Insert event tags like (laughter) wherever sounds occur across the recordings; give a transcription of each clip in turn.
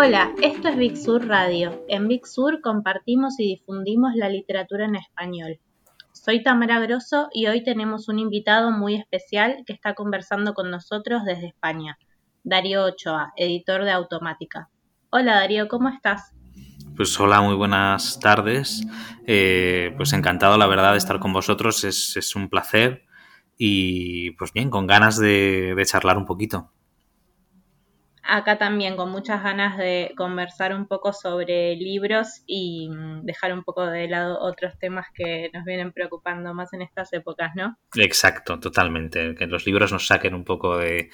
Hola, esto es Big Sur Radio. En Big Sur compartimos y difundimos la literatura en español. Soy Tamara Grosso y hoy tenemos un invitado muy especial que está conversando con nosotros desde España, Darío Ochoa, editor de Automática. Hola Darío, ¿cómo estás? Pues hola, muy buenas tardes. Eh, pues encantado, la verdad, de estar con vosotros. Es, un placer y pues bien, con ganas de charlar un poquito acá también con muchas ganas de conversar un poco sobre libros y mm, dejar un poco de lado otros temas que nos vienen preocupando más en estas épocas, ¿no? Exacto, totalmente. Que los libros nos saquen un poco de,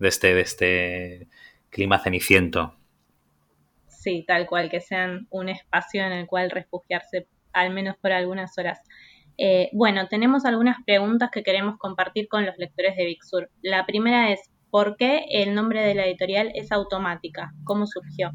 este, de este clima ceniciento. Sí, tal cual, que sean un espacio en el cual refugiarse al menos por algunas horas. Eh, bueno, tenemos algunas preguntas que queremos compartir con los lectores de Big Sur. La primera es, ¿Por qué el nombre de la editorial es Automática? ¿Cómo surgió?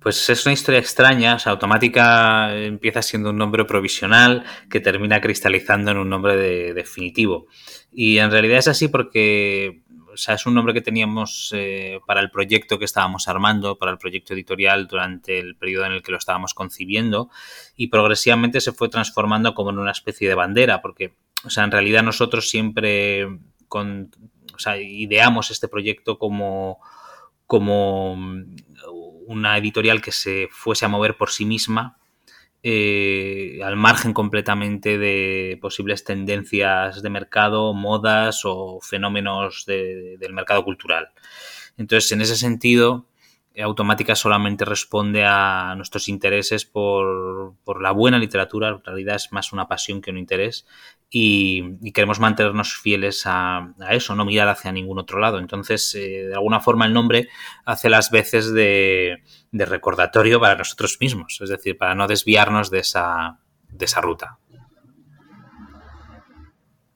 Pues es una historia extraña. O Automática empieza siendo un nombre provisional que termina cristalizando en un nombre definitivo. Y en realidad es así porque o sea, es un nombre que teníamos eh, para el proyecto que estábamos armando, para el proyecto editorial durante el periodo en el que lo estábamos concibiendo y progresivamente se fue transformando como en una especie de bandera porque, o sea, en realidad nosotros siempre con o sea, ideamos este proyecto como, como una editorial que se fuese a mover por sí misma, eh, al margen completamente de posibles tendencias de mercado, modas o fenómenos del mercado cultural. Entonces, en ese sentido, automática solamente responde a nuestros intereses por, la buena literatura, en realidad es más una pasión que un interés y, queremos mantenernos fieles a, eso, no mirar hacia ningún otro lado. Entonces, eh, de alguna forma el nombre hace las veces de, recordatorio para nosotros mismos, es decir, para no desviarnos de esa, de esa ruta.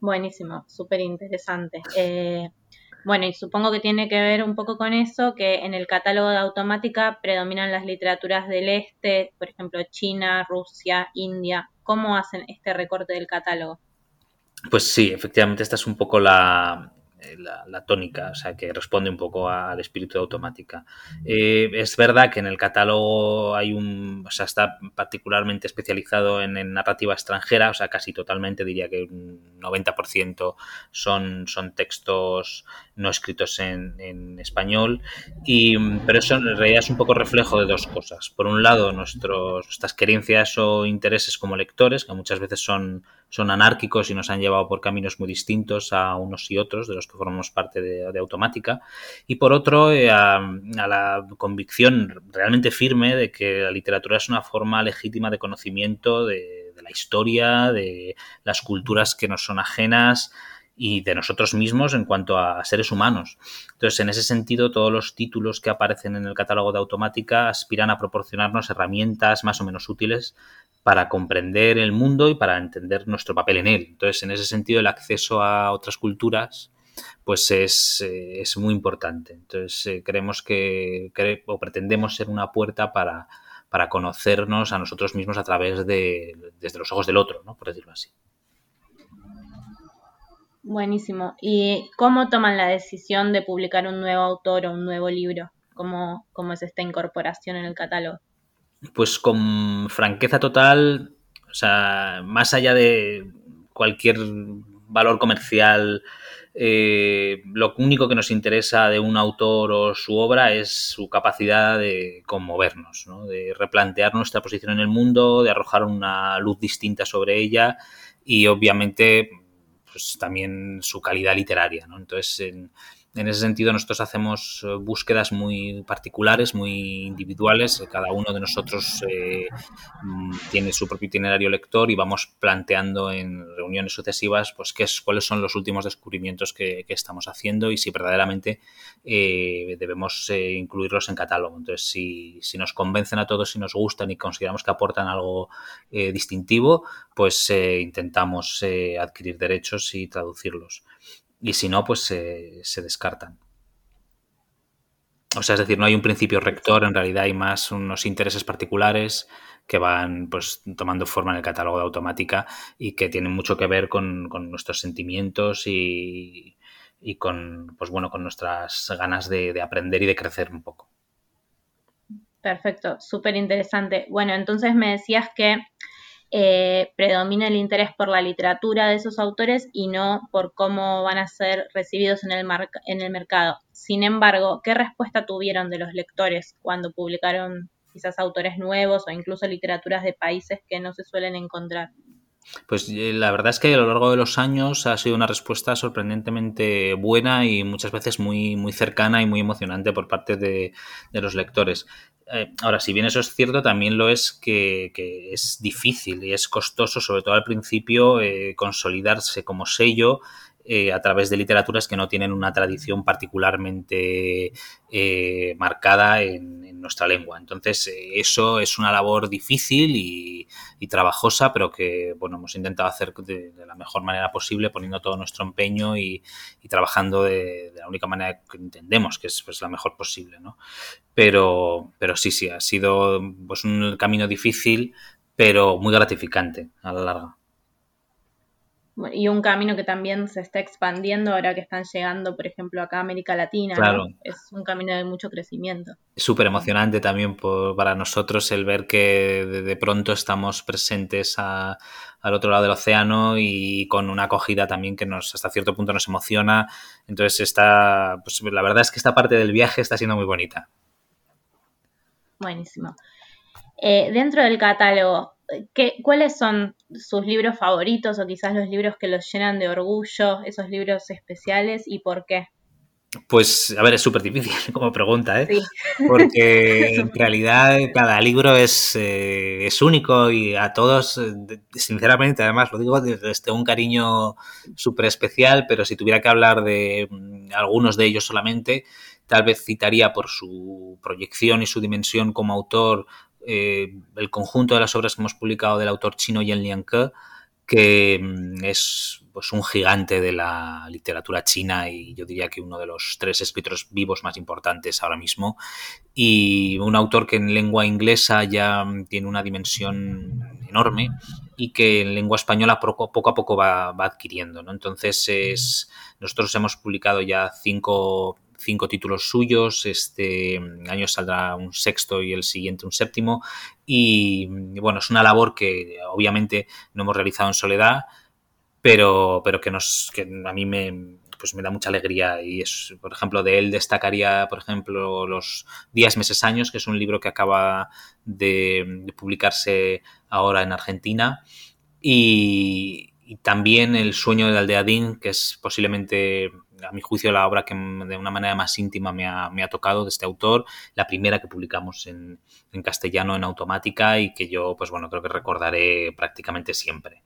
Buenísimo, súper interesante. Eh, bueno, y supongo que tiene que ver un poco con eso, que en el catálogo de automática predominan las literaturas del este, por ejemplo, China, Rusia, India. ¿Cómo hacen este recorte del catálogo? Pues sí, efectivamente esta es un poco la, eh, la, tónica, o sea, que responde un poco al espíritu de automática. Eh, es verdad que en el catálogo hay un, o sea, está particularmente especializado en, narrativa extranjera, o sea, casi totalmente, diría que un 90% son, son textos no escritos en, español, y, pero eso en realidad es un poco reflejo de dos cosas. Por un lado, nuestros, nuestras querencias o intereses como lectores, que muchas veces son son anárquicos y nos han llevado por caminos muy distintos a unos y otros de los que formamos parte de, Automática. Y por otro, eh, a, la convicción realmente firme de que la literatura es una forma legítima de conocimiento de, la historia, de las culturas que nos son ajenas y de nosotros mismos en cuanto a seres humanos. Entonces, en ese sentido, todos los títulos que aparecen en el catálogo de Automática aspiran a proporcionarnos herramientas más o menos útiles para comprender el mundo y para entender nuestro papel en él. Entonces, en ese sentido, el acceso a otras culturas pues es, eh, muy importante. Entonces, eh, creemos que, o pretendemos ser una puerta para, para conocernos a nosotros mismos a través de, desde los ojos del otro, ¿no? por decirlo así. Buenísimo. ¿Y cómo toman la decisión de publicar un nuevo autor o un nuevo libro? ¿Cómo, cómo es esta incorporación en el catálogo? Pues con franqueza total, o sea, más allá de cualquier valor comercial, eh, lo único que nos interesa de un autor o su obra es su capacidad de conmovernos, ¿no? de replantear nuestra posición en el mundo, de arrojar una luz distinta sobre ella y obviamente pues también su calidad literaria. Entonces, en, en ese sentido, nosotros hacemos eh, búsquedas muy particulares, muy individuales. Cada uno de nosotros eh, mm, tiene su propio itinerario lector y vamos planteando en reuniones sucesivas pues, qué es, cuáles son los últimos descubrimientos que, estamos haciendo y si verdaderamente eh, debemos incluirlos en catálogo. Entonces, si, nos convencen a todos, si nos gustan y consideramos que aportan algo distintivo, pues intentamos adquirir derechos y traducirlos y si no, pues se descartan. O sea, es decir, no hay un principio rector, en realidad hay más unos intereses particulares que van pues tomando forma en el catálogo de automática y que tienen mucho que ver con, nuestros sentimientos y, y, con pues bueno con nuestras ganas de, aprender y de crecer un poco. Perfecto, súper interesante. Bueno, entonces me decías que eh, predomina el interés por la literatura de esos autores y no por cómo van a ser recibidos en el, en el mercado. Sin embargo, ¿qué respuesta tuvieron de los lectores cuando publicaron quizás autores nuevos o incluso literaturas de países que no se suelen encontrar? Pues eh, la verdad es que a lo largo de los años ha sido una respuesta sorprendentemente buena y muchas veces muy, muy cercana y muy emocionante por parte de, de los lectores. Eh, ahora, si bien eso es cierto, también lo es que, es difícil y es costoso, sobre todo al principio, eh, consolidarse como sello eh, a través de literaturas que no tienen una tradición particularmente marcada en, nuestra lengua. Entonces, eso es una labor difícil y, trabajosa, pero que bueno, hemos intentado hacer de, la mejor manera posible, poniendo todo nuestro empeño y, trabajando de, la única manera que entendemos, que es pues, la mejor posible. ¿no? Pero, pero sí, sí, ha sido pues, un camino difícil, pero muy gratificante a la larga. Y un camino que también se está expandiendo ahora que están llegando, por ejemplo, acá a América Latina. Claro. Es un camino de mucho crecimiento. Es súper emocionante también para nosotros el ver que de, pronto estamos presentes al otro lado del océano y con una acogida también que nos hasta cierto punto nos emociona. Entonces, está, pues, la verdad es que esta parte del viaje está siendo muy bonita. Buenísimo. Eh, dentro del catálogo, ¿qué, ¿cuáles son sus libros favoritos o quizás los libros que los llenan de orgullo, esos libros especiales y por qué? Pues, a ver, es súper difícil (laughs) como pregunta, ¿eh? Sí. Porque (laughs) en realidad cada libro es, eh, es único y a todos, eh, sinceramente, además lo digo desde un cariño súper especial, pero si tuviera que hablar de mm, algunos de ellos solamente, Tal vez citaría por su proyección y su dimensión como autor eh, el conjunto de las obras que hemos publicado del autor chino Yen Lianke, que mm, es pues, un gigante de la literatura china y yo diría que uno de los tres escritores vivos más importantes ahora mismo. Y un autor que en lengua inglesa ya mm, tiene una dimensión enorme y que en lengua española poco, a poco va, adquiriendo. Entonces, es, nosotros hemos publicado ya cinco cinco títulos suyos, este año saldrá un sexto y el siguiente un séptimo. Y bueno, es una labor que obviamente no hemos realizado en soledad, pero, pero que, nos, que a mí me, pues me da mucha alegría y es, por ejemplo, de él destacaría, por ejemplo, Los días, meses, años, que es un libro que acaba de, publicarse ahora en Argentina y, y, también El sueño del aldeadín, que es posiblemente a mi juicio, la obra que de una manera más íntima me ha, me ha tocado de este autor, la primera que publicamos en, en, castellano en automática y que yo, pues bueno, creo que recordaré prácticamente siempre.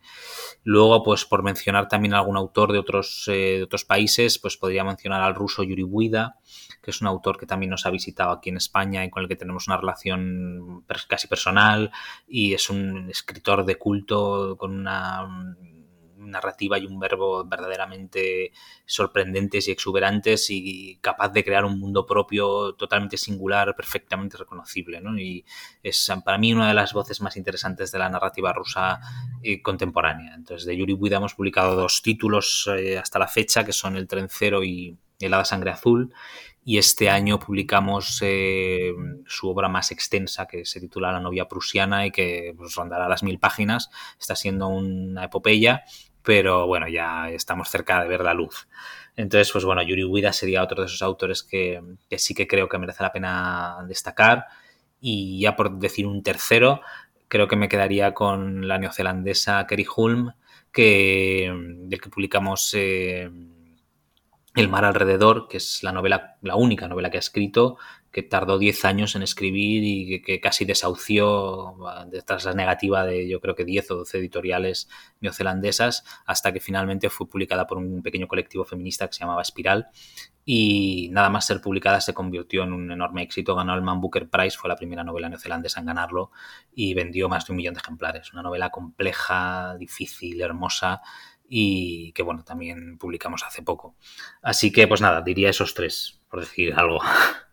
Luego, pues por mencionar también algún autor de otros, eh, de otros países, pues podría mencionar al ruso Yuri Buida, que es un autor que también nos ha visitado aquí en España y con el que tenemos una relación casi personal y es un escritor de culto con una narrativa y un verbo verdaderamente sorprendentes y exuberantes y capaz de crear un mundo propio totalmente singular, perfectamente reconocible. Y es para mí una de las voces más interesantes de la narrativa rusa eh, contemporánea. Entonces, de Yuri Buida hemos publicado dos títulos eh, hasta la fecha, que son El Trencero y El Hada Sangre Azul y este año publicamos eh, su obra más extensa que se titula La novia prusiana y que pues, rondará las mil páginas. Está siendo una epopeya pero bueno, ya estamos cerca de ver la luz. Entonces, pues bueno, Yuri Ueda sería otro de esos autores que, sí que creo que merece la pena destacar. Y ya por decir un tercero, creo que me quedaría con la neozelandesa Kerry Hulme, que, del que publicamos eh, El mar alrededor, que es la novela, la única novela que ha escrito, que tardó 10 años en escribir y que, casi desahució tras la negativa de yo creo que 10 o 12 editoriales neozelandesas hasta que finalmente fue publicada por un pequeño colectivo feminista que se llamaba Espiral y nada más ser publicada se convirtió en un enorme éxito, ganó el Man Booker Prize, fue la primera novela neozelandesa en ganarlo y vendió más de un millón de ejemplares. Una novela compleja, difícil, hermosa y que bueno, también publicamos hace poco. Así que pues nada, diría esos tres, por decir algo. (laughs)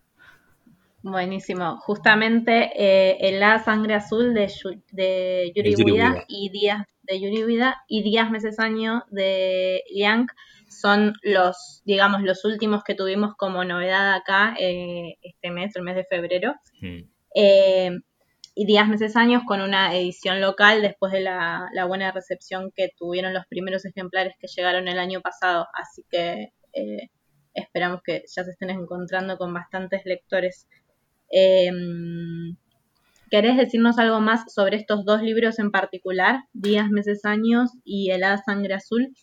Buenísimo. Justamente eh, en La Sangre Azul de, de Yuri, Vida y Días de Yuri y Días Meses Año de Liang son los, digamos, los últimos que tuvimos como novedad acá eh, este mes, el mes de febrero. y Días, Meses, Años con una edición local después de la, buena recepción que tuvieron los primeros ejemplares que llegaron el año pasado. Así que eh, esperamos que ya se estén encontrando con bastantes lectores. Em, ¿Querés decirnos algo más sobre estos dos libros en particular, Días, Meses, Años y Helada Sangre Azul?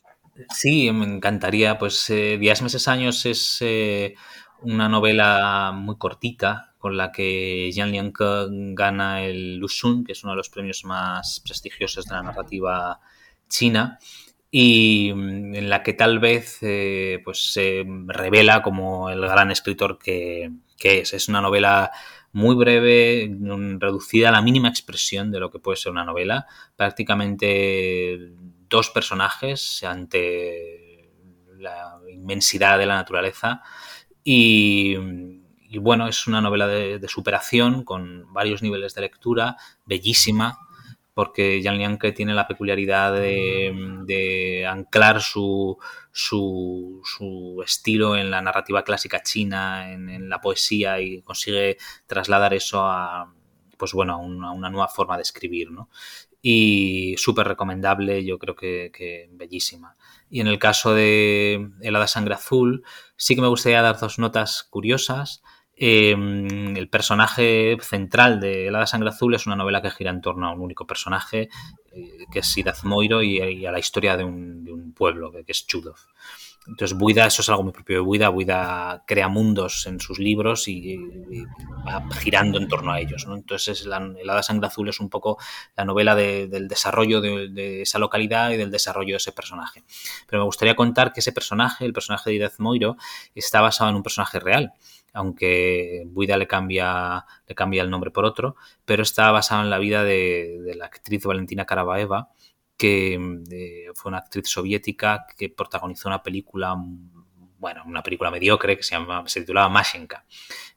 Sí, me encantaría. Pues eh, Días, Meses, Años es eh, una novela muy cortita con la que Jian Lianke gana el Lusun, que es uno de los premios más prestigiosos de la narrativa china y mm, en la que tal vez eh, pues se revela como el gran escritor que, es. Es una novela muy breve, mm, reducida a la mínima expresión de lo que puede ser una novela. Prácticamente dos personajes ante la inmensidad de la naturaleza y, bueno, es una novela de, superación con varios niveles de lectura, bellísima, porque Jan Lianke tiene la peculiaridad de, anclar su, su, estilo en la narrativa clásica china, en, la poesía y consigue trasladar eso a, pues bueno, a una, nueva forma de escribir, ¿no? Y súper recomendable, yo creo que, que bellísima. Y en el caso de Helada Sangre Azul, sí que me gustaría dar dos notas curiosas. Em, el personaje central de Helada Sangre Azul es una novela que gira en torno a un único personaje, eh, que es Sidaz Moiro, y, a la historia de un, pueblo, que, es Chudov. Entonces, Buida, eso es algo muy propio de Buida. Buida crea mundos en sus libros y, va girando en torno a ellos. Entonces, es la, el Hada Sangre Azul es un poco la novela del desarrollo de, esa localidad y del desarrollo de ese personaje. Pero me gustaría contar que ese personaje, el personaje de Idez Moiro, está basado en un personaje real aunque Buida le cambia, le cambia el nombre por otro, pero está basado en la vida de, la actriz Valentina Karavaeva, que eh, fue una actriz soviética que protagonizó una película, bueno, una película mediocre que se, llama, se titulaba Mashenka.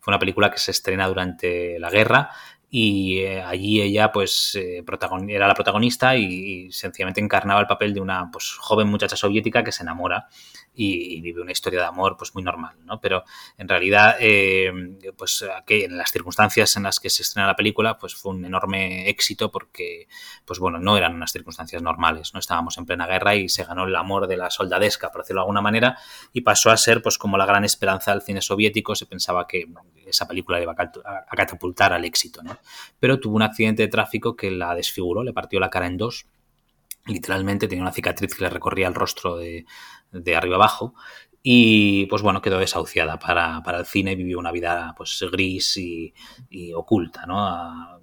Fue una película que se estrena durante la guerra y eh, allí ella pues eh, era la protagonista y, sencillamente encarnaba el papel de una pues, joven muchacha soviética que se enamora y, vive una historia de amor pues muy normal, ¿no? Pero en realidad, eh, pues que en las circunstancias en las que se estrena la película, pues fue un enorme éxito porque, pues bueno, no eran unas circunstancias normales, ¿no? Estábamos en plena guerra y se ganó el amor de la soldadesca, por decirlo de alguna manera, y pasó a ser pues como la gran esperanza del cine soviético, se pensaba que esa película iba a catapultar al éxito, ¿no? Pero tuvo un accidente de tráfico que la desfiguró, le partió la cara en dos literalmente tenía una cicatriz que le recorría el rostro de, de arriba abajo. Y pues bueno, quedó desahuciada para, para el cine, vivió una vida pues gris y, oculta, ¿no? A,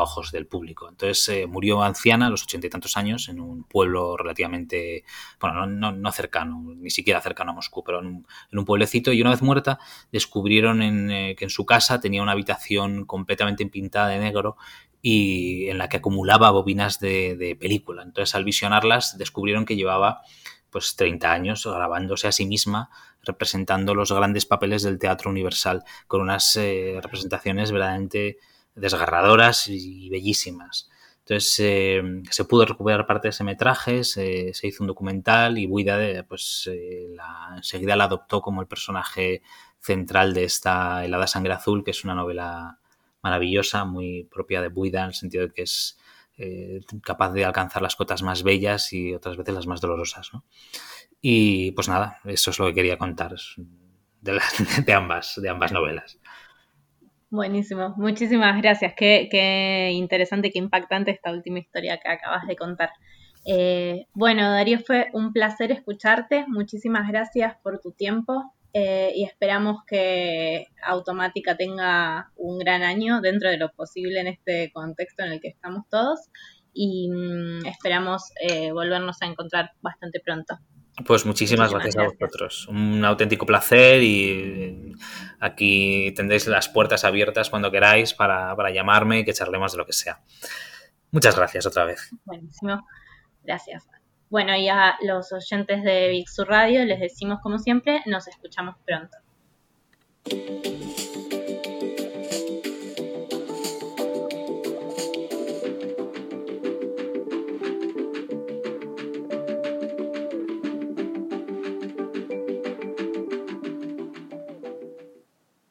ojos del público. Entonces eh, murió anciana a los ochenta y tantos años en un pueblo relativamente, bueno, no, no, cercano, ni siquiera cercano a Moscú, pero en un, pueblecito. Y una vez muerta, descubrieron en, eh, que en su casa tenía una habitación completamente pintada de negro y en la que acumulaba bobinas de, de película. Entonces, al visionarlas, descubrieron que llevaba pues 30 años grabándose a sí misma, representando los grandes papeles del teatro universal, con unas eh, representaciones verdaderamente desgarradoras y bellísimas. Entonces eh, se pudo recuperar parte de ese metraje, se, hizo un documental y Buida pues, eh, la, enseguida la adoptó como el personaje central de esta Helada Sangre Azul, que es una novela maravillosa, muy propia de Buida, en el sentido de que es eh, capaz de alcanzar las cotas más bellas y otras veces las más dolorosas. Y pues nada, eso es lo que quería contar (laughs) de, ambas, de ambas novelas. Buenísimo, muchísimas gracias. Qué, qué, interesante, qué impactante esta última historia que acabas de contar. Eh, bueno, Darío, fue un placer escucharte. Muchísimas gracias por tu tiempo. Eh, y esperamos que Automática tenga un gran año dentro de lo posible en este contexto en el que estamos todos y mm, esperamos eh, volvernos a encontrar bastante pronto. Pues muchísimas, gracias, a vosotros. Un auténtico placer y aquí tendréis las puertas abiertas cuando queráis para, para llamarme y que charlemos de lo que sea. Muchas gracias otra vez. Buenísimo. Gracias. Bueno, y a los oyentes de Big Radio les decimos como siempre, nos escuchamos pronto.